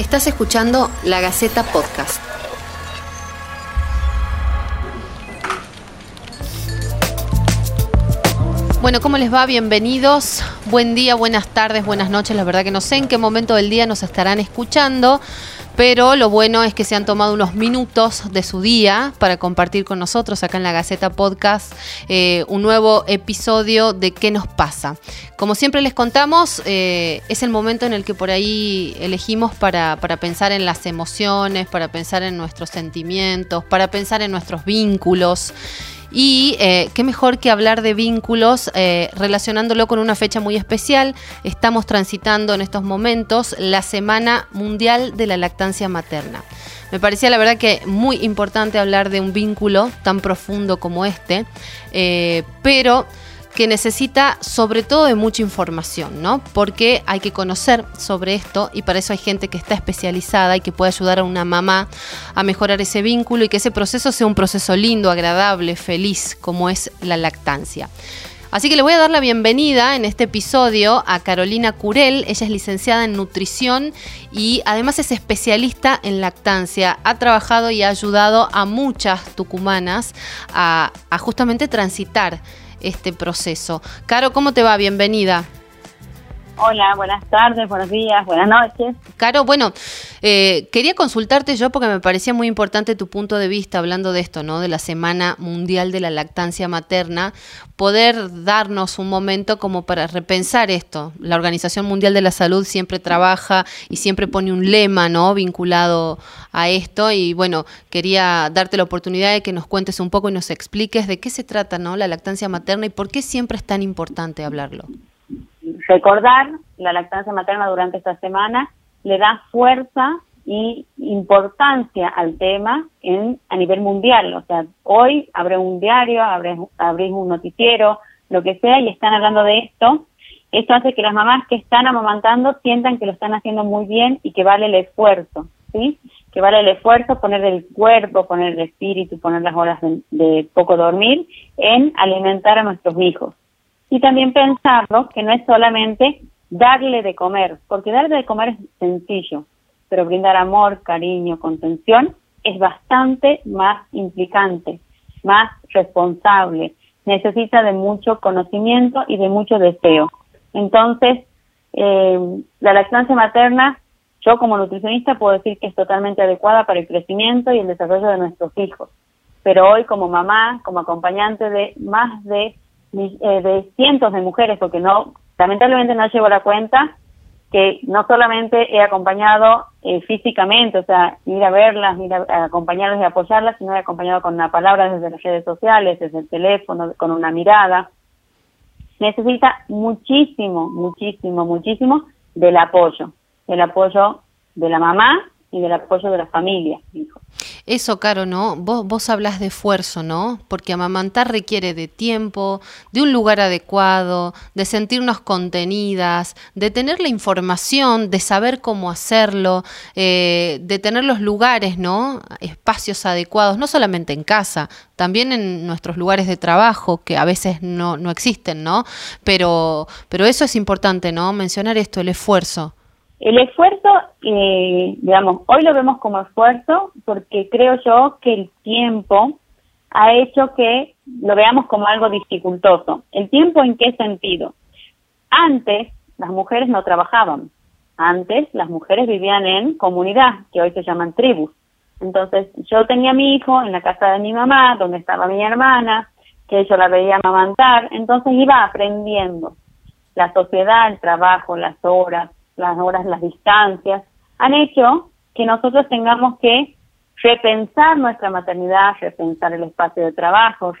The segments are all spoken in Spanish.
Estás escuchando La Gaceta Podcast. Bueno, ¿cómo les va? Bienvenidos. Buen día, buenas tardes, buenas noches. La verdad que no sé en qué momento del día nos estarán escuchando pero lo bueno es que se han tomado unos minutos de su día para compartir con nosotros acá en la Gaceta Podcast eh, un nuevo episodio de ¿Qué nos pasa? Como siempre les contamos, eh, es el momento en el que por ahí elegimos para, para pensar en las emociones, para pensar en nuestros sentimientos, para pensar en nuestros vínculos. Y eh, qué mejor que hablar de vínculos eh, relacionándolo con una fecha muy especial. Estamos transitando en estos momentos la Semana Mundial de la Lactancia Materna. Me parecía la verdad que muy importante hablar de un vínculo tan profundo como este, eh, pero que necesita sobre todo de mucha información, ¿no? Porque hay que conocer sobre esto y para eso hay gente que está especializada y que puede ayudar a una mamá a mejorar ese vínculo y que ese proceso sea un proceso lindo, agradable, feliz, como es la lactancia. Así que le voy a dar la bienvenida en este episodio a Carolina Curel. Ella es licenciada en nutrición y además es especialista en lactancia. Ha trabajado y ha ayudado a muchas tucumanas a, a justamente transitar este proceso. Caro, ¿cómo te va? Bienvenida. Hola, buenas tardes, buenos días, buenas noches. Caro, bueno, eh, quería consultarte yo porque me parecía muy importante tu punto de vista hablando de esto, ¿no? De la Semana Mundial de la Lactancia Materna, poder darnos un momento como para repensar esto. La Organización Mundial de la Salud siempre trabaja y siempre pone un lema, ¿no? Vinculado a esto y bueno, quería darte la oportunidad de que nos cuentes un poco y nos expliques de qué se trata, ¿no? La lactancia materna y por qué siempre es tan importante hablarlo recordar la lactancia materna durante esta semana le da fuerza y importancia al tema en a nivel mundial. O sea, hoy abre un diario, abrís, un noticiero, lo que sea, y están hablando de esto. Esto hace que las mamás que están amamantando sientan que lo están haciendo muy bien y que vale el esfuerzo, ¿sí? Que vale el esfuerzo poner el cuerpo, poner el espíritu, poner las horas de poco dormir en alimentar a nuestros hijos. Y también pensarlo que no es solamente darle de comer, porque darle de comer es sencillo, pero brindar amor, cariño, contención es bastante más implicante, más responsable, necesita de mucho conocimiento y de mucho deseo. Entonces, eh, la lactancia materna, yo como nutricionista puedo decir que es totalmente adecuada para el crecimiento y el desarrollo de nuestros hijos. Pero hoy como mamá, como acompañante de más de de cientos de mujeres, porque no, lamentablemente no llevo la cuenta, que no solamente he acompañado eh, físicamente, o sea, ir a verlas, ir a, acompañarlas y apoyarlas, sino he acompañado con una palabra desde las redes sociales, desde el teléfono, con una mirada. Necesita muchísimo, muchísimo, muchísimo del apoyo, del apoyo de la mamá y del apoyo de la familia, hijo. Eso, Caro, ¿no? Vos, vos hablas de esfuerzo, ¿no? Porque amamantar requiere de tiempo, de un lugar adecuado, de sentirnos contenidas, de tener la información, de saber cómo hacerlo, eh, de tener los lugares, ¿no? Espacios adecuados, no solamente en casa, también en nuestros lugares de trabajo, que a veces no, no existen, ¿no? Pero, pero eso es importante, ¿no? Mencionar esto, el esfuerzo. El esfuerzo, eh, digamos, hoy lo vemos como esfuerzo porque creo yo que el tiempo ha hecho que lo veamos como algo dificultoso. ¿El tiempo en qué sentido? Antes las mujeres no trabajaban. Antes las mujeres vivían en comunidad, que hoy se llaman tribus. Entonces yo tenía a mi hijo en la casa de mi mamá, donde estaba mi hermana, que yo la veía amamantar, entonces iba aprendiendo la sociedad, el trabajo, las horas, las horas, las distancias, han hecho que nosotros tengamos que repensar nuestra maternidad, repensar el espacio de trabajo,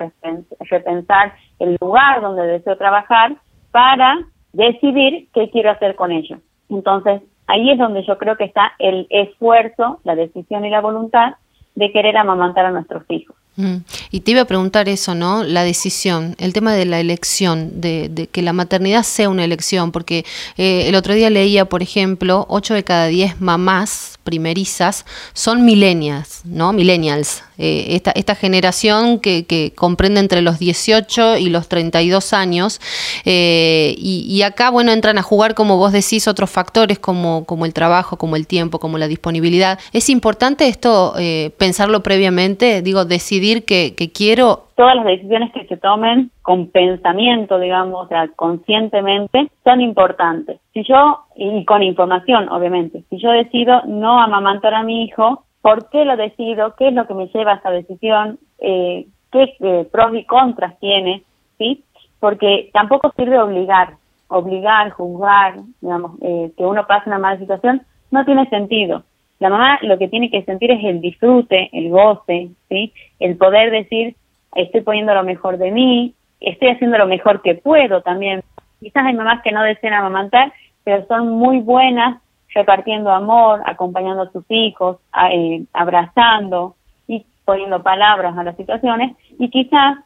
repensar el lugar donde deseo trabajar para decidir qué quiero hacer con ello. Entonces, ahí es donde yo creo que está el esfuerzo, la decisión y la voluntad de querer amamantar a nuestros hijos. Mm. Y te iba a preguntar eso, ¿no? La decisión, el tema de la elección, de, que la maternidad sea una elección, porque eh, el otro día leía, por ejemplo, 8 de cada 10 mamás primerizas son millennials, ¿no? Millennials. Eh, esta, esta generación que, comprende entre los 18 y los 32 años. Eh, y, acá, bueno, entran a jugar, como vos decís, otros factores como, como el trabajo, como el tiempo, como la disponibilidad. ¿Es importante esto eh, pensarlo previamente? Digo, decidir que quiero todas las decisiones que se tomen con pensamiento, digamos, o sea, conscientemente, son importantes. Si yo, y con información, obviamente, si yo decido no amamantar a mi hijo, ¿por qué lo decido? ¿Qué es lo que me lleva a esa decisión? Eh, ¿Qué eh, pros y contras tiene? ¿Sí? Porque tampoco sirve obligar, obligar, juzgar, digamos, eh, que uno pase una mala situación, no tiene sentido. La mamá lo que tiene que sentir es el disfrute, el goce, ¿sí? El poder decir, estoy poniendo lo mejor de mí, estoy haciendo lo mejor que puedo también. Quizás hay mamás que no desean amamantar, pero son muy buenas repartiendo amor, acompañando a sus hijos, eh, abrazando y poniendo palabras a las situaciones. Y quizás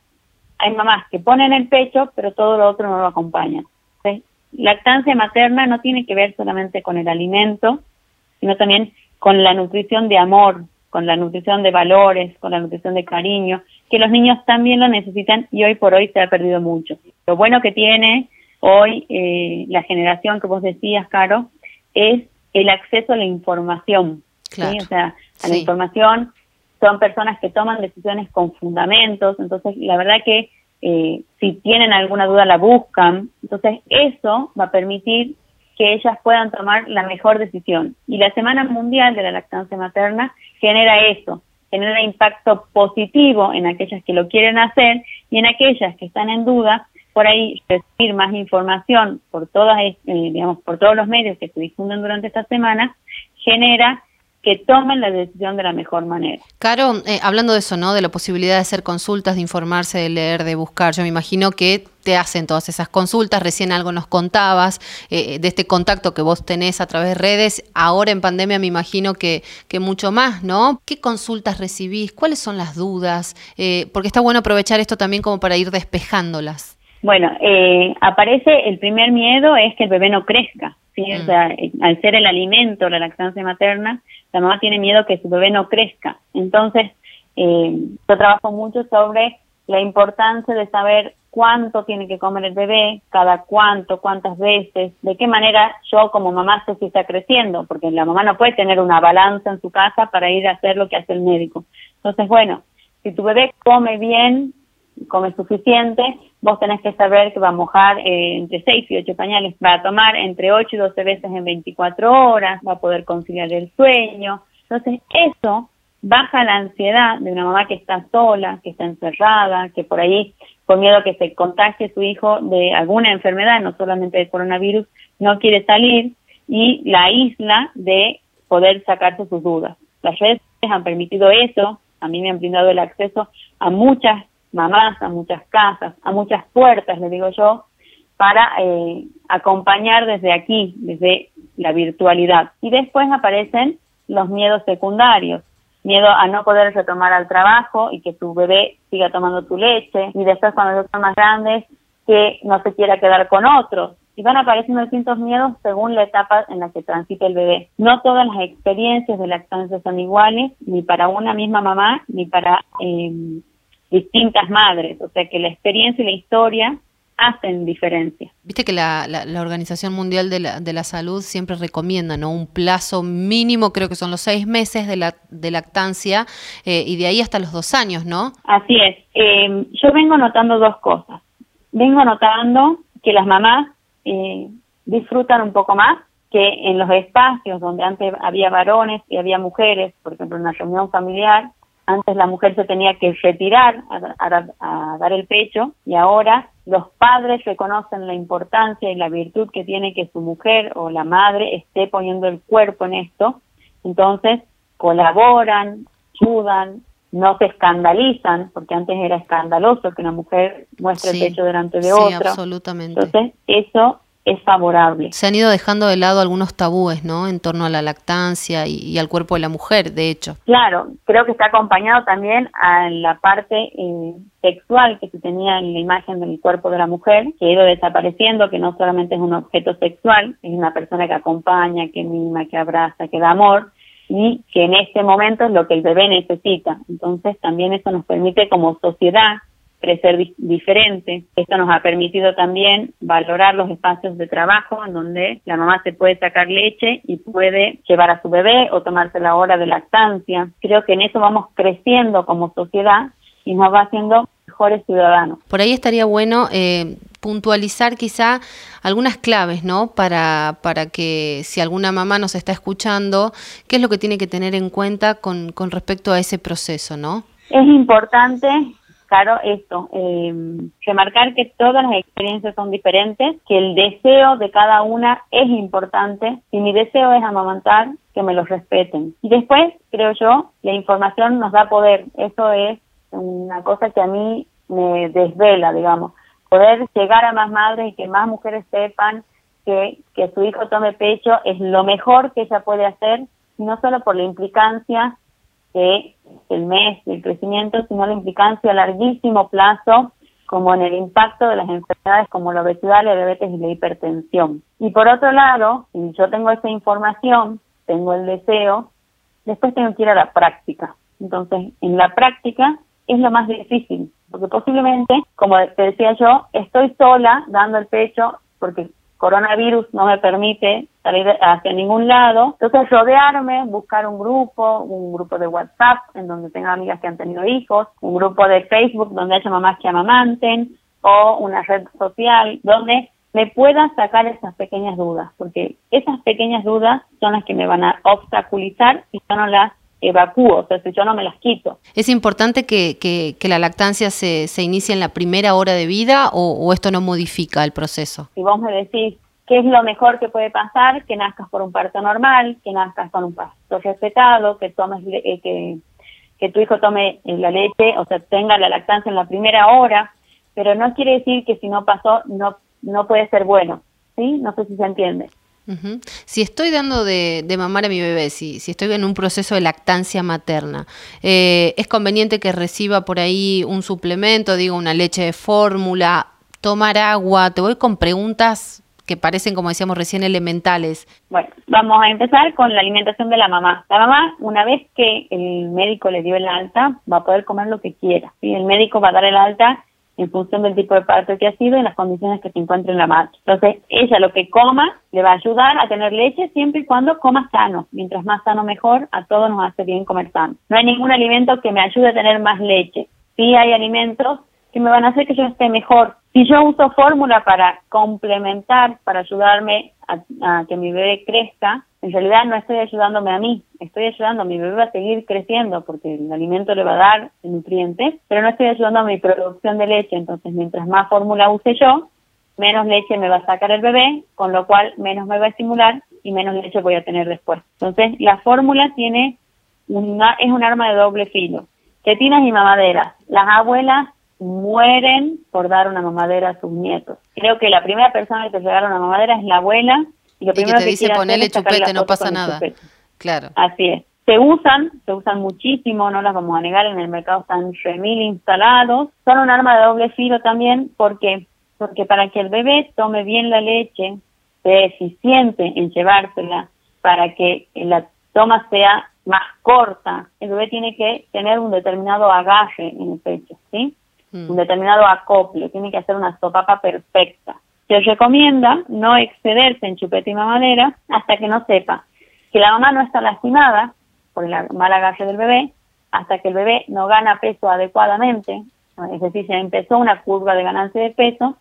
hay mamás que ponen el pecho, pero todo lo otro no lo acompaña. Lactancia materna no tiene que ver solamente con el alimento, sino también con la nutrición de amor, con la nutrición de valores, con la nutrición de cariño, que los niños también lo necesitan y hoy por hoy se ha perdido mucho. Lo bueno que tiene hoy eh, la generación que vos decías, Caro, es el acceso a la información. O sea, a la información son personas que toman decisiones con fundamentos, entonces la verdad que eh, si tienen alguna duda la buscan, entonces eso va a permitir que ellas puedan tomar la mejor decisión. Y la Semana Mundial de la Lactancia Materna genera eso, genera impacto positivo en aquellas que lo quieren hacer y en aquellas que están en duda, por ahí recibir más información por todas, eh, digamos, por todos los medios que se difunden durante esta semana, genera que tomen la decisión de la mejor manera. Caro, eh, hablando de eso, ¿no? De la posibilidad de hacer consultas, de informarse, de leer, de buscar, yo me imagino que te hacen todas esas consultas, recién algo nos contabas eh, de este contacto que vos tenés a través de redes, ahora en pandemia me imagino que, que mucho más, ¿no? ¿Qué consultas recibís? ¿Cuáles son las dudas? Eh, porque está bueno aprovechar esto también como para ir despejándolas. Bueno, aparece el primer miedo es que el bebé no crezca. ¿sí? O mm. sea, al ser el alimento, la lactancia materna, la mamá tiene miedo que su bebé no crezca. Entonces, eh, yo trabajo mucho sobre la importancia de saber cuánto tiene que comer el bebé, cada cuánto, cuántas veces, de qué manera yo como mamá sé si está creciendo, porque la mamá no puede tener una balanza en su casa para ir a hacer lo que hace el médico. Entonces, bueno, si tu bebé come bien, come suficiente, vos tenés que saber que va a mojar eh, entre 6 y 8 pañales, va a tomar entre 8 y 12 veces en 24 horas, va a poder conciliar el sueño. Entonces, eso baja la ansiedad de una mamá que está sola, que está encerrada, que por ahí, con miedo que se contagie su hijo de alguna enfermedad, no solamente de coronavirus, no quiere salir y la isla de poder sacarse sus dudas. Las redes han permitido eso, a mí me han brindado el acceso a muchas mamás, a muchas casas, a muchas puertas, le digo yo, para eh, acompañar desde aquí, desde la virtualidad. Y después aparecen los miedos secundarios, miedo a no poder retomar al trabajo y que tu bebé siga tomando tu leche, y después cuando son más grandes, que no se quiera quedar con otros. Y van apareciendo distintos miedos según la etapa en la que transite el bebé. No todas las experiencias de lactancia son iguales, ni para una misma mamá, ni para eh, distintas madres, o sea que la experiencia y la historia hacen diferencia. Viste que la, la, Organización Mundial de la, de la, Salud siempre recomienda ¿no? un plazo mínimo, creo que son los seis meses de, la, de lactancia eh, y de ahí hasta los dos años, ¿no? Así es. Eh, yo vengo notando dos cosas. Vengo notando que las mamás eh, disfrutan un poco más que en los espacios donde antes había varones y había mujeres, por ejemplo, en una reunión familiar, antes la mujer se tenía que retirar a, dar el pecho y ahora los padres reconocen la importancia y la virtud que tiene que su mujer o la madre esté poniendo el cuerpo en esto. Entonces colaboran, ayudan, no se escandalizan, porque antes era escandaloso que una mujer muestre el pecho delante de sí, absolutamente. Entonces, eso es favorable. Se han ido dejando de lado algunos tabúes, ¿no? En torno a la lactancia y, al cuerpo de la mujer, de hecho. Claro, creo que está acompañado también a la parte eh, sexual que se tenía en la imagen del cuerpo de la mujer, que ha ido desapareciendo, que no solamente es un objeto sexual, es una persona que acompaña, que mima, que abraza, que da amor, y que en este momento es lo que el bebé necesita. Entonces también eso nos permite como sociedad crecer diferente. Esto nos ha permitido también valorar los espacios de trabajo en donde la mamá se puede sacar leche y puede llevar a su bebé o tomarse la hora de lactancia. Creo que en eso vamos creciendo como sociedad y nos va haciendo mejores ciudadanos. Por ahí estaría bueno eh, puntualizar quizá algunas claves, ¿no? Para, para que si alguna mamá nos está escuchando, ¿qué es lo que tiene que tener en cuenta con, con respecto a ese proceso, ¿no? Es importante claro esto, eh, remarcar que todas las experiencias son diferentes, que el deseo de cada una es importante. Si mi deseo es amamantar, que me lo respeten. Y después, creo yo, la información nos da poder. Eso es una cosa que a mí me desvela, digamos. Poder llegar a más madres y que más mujeres sepan que, que su hijo tome pecho es lo mejor que ella puede hacer, no solo por la implicancia de el mes del crecimiento, sino la implicancia a larguísimo plazo como en el impacto de las enfermedades como la obesidad, la diabetes y la hipertensión. Y por otro lado, si yo tengo esa información, tengo el deseo, después tengo que ir a la práctica. Entonces, en la práctica es lo más difícil, porque posiblemente, como te decía yo, estoy sola dando el pecho porque coronavirus no me permite salir hacia ningún lado. Entonces, rodearme, buscar un grupo, un grupo de WhatsApp en donde tenga amigas que han tenido hijos, un grupo de Facebook donde haya mamás que amamanten o una red social donde me pueda sacar esas pequeñas dudas, porque esas pequeñas dudas son las que me van a obstaculizar y yo no las evacúo, o sea, si yo no me las quito. ¿Es importante que, que, la lactancia se, se inicie en la primera hora de vida o, o esto no modifica el proceso? Si vos me decís, ¿Qué es lo mejor que puede pasar? Que nazcas por un parto normal, que nazcas con un parto respetado, que tomes eh, que, que tu hijo tome eh, la leche, o sea, tenga la lactancia en la primera hora, pero no quiere decir que si no pasó no no puede ser bueno, ¿sí? No sé si se entiende. Si estoy dando de, de, mamar a mi bebé, si, si estoy en un proceso de lactancia materna, eh, ¿es conveniente que reciba por ahí un suplemento, digo, una leche de fórmula, tomar agua? Te voy con preguntas que parecen, como decíamos recién, elementales? Bueno, vamos a empezar con la alimentación de la mamá. La mamá, una vez que el médico le dio el alta, va a poder comer lo que quiera. ¿sí? El médico va a dar el alta en función del tipo de parto que ha sido y las condiciones que se encuentre en la madre. Entonces, ella lo que coma le va a ayudar a tener leche siempre y cuando coma sano. Mientras más sano, mejor. A todos nos hace bien comer sano. No hay ningún alimento que me ayude a tener más leche. Sí hay alimentos que me van a hacer que yo esté mejor. Si yo uso fórmula para complementar, para ayudarme a, que mi bebé crezca, en realidad no estoy ayudándome a mí, estoy ayudando a mi bebé a seguir creciendo porque el alimento le va a dar nutrientes, pero no estoy ayudando a mi producción de leche. Entonces, mientras más fórmula use yo, menos leche me va a sacar el bebé, con lo cual menos me va a estimular y menos leche voy a tener después. Entonces, la fórmula tiene una, es un arma de doble filo. Tetinas y mamaderas. Las abuelas mueren por dar una mamadera a sus nietos. Creo que la primera persona que te regala una mamadera es la abuela y lo primero que te dice ponele chupete, no pasa nada. Claro. Así es. Se usan, se usan muchísimo, no las vamos a negar, en el mercado están remil instalados. Son un arma de doble filo también porque porque para que el bebé tome bien la leche, sea eficiente en llevársela, para que la toma sea más corta, el bebé tiene que tener un determinado agarre en el pecho, ¿sí? Mm. un determinado acople, tiene que hacer una sopapa perfecta. Se recomienda no excederse en chupeta y mamadera hasta que no sepa que la mamá no está lastimada por el mal agarre del bebé, hasta que el bebé no gana peso adecuadamente, es decir, se empezó una curva de ganancia de peso,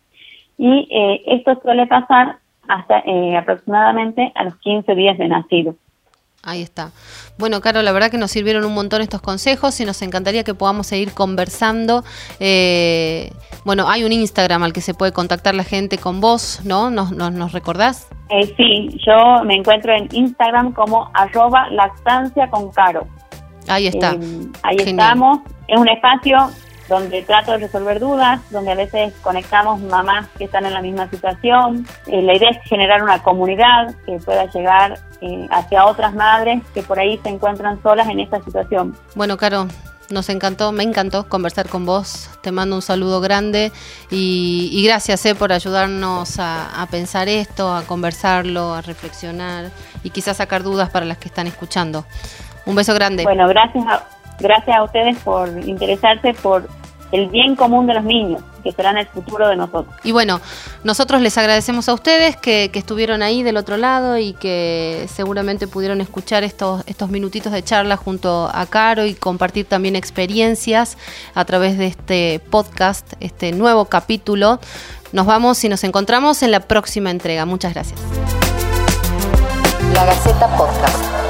y eh, esto suele pasar hasta eh, aproximadamente a los 15 días de nacido. Ahí está. Bueno, Caro, la verdad que nos sirvieron un montón estos consejos y nos encantaría que podamos seguir conversando. Eh, bueno, hay un Instagram al que se puede contactar la gente con vos, ¿no? ¿Nos, nos, recordás? Eh, sí, yo me encuentro en Instagram como arroba lactancia con Caro. Ahí está. Eh, ahí estamos. Es un espacio donde trato de resolver dudas, donde a veces conectamos mamás que están en la misma situación. Eh, la idea es generar una comunidad que pueda llegar eh, hacia otras madres que por ahí se encuentran solas en esta situación. Bueno, Caro, nos encantó, me encantó conversar con vos. Te mando un saludo grande y, gracias eh, por ayudarnos a, a, pensar esto, a conversarlo, a reflexionar y quizás sacar dudas para las que están escuchando. Un beso grande. Bueno, gracias a, gracias a ustedes por interesarse por el bien común de los niños, que serán el futuro de nosotros. Y bueno, nosotros les agradecemos a ustedes que, estuvieron ahí del otro lado y que seguramente pudieron escuchar estos, estos minutitos de charla junto a Caro y compartir también experiencias a través de este podcast, este nuevo capítulo. Nos vamos y nos encontramos en la próxima entrega. Muchas gracias. La Gaceta Podcast.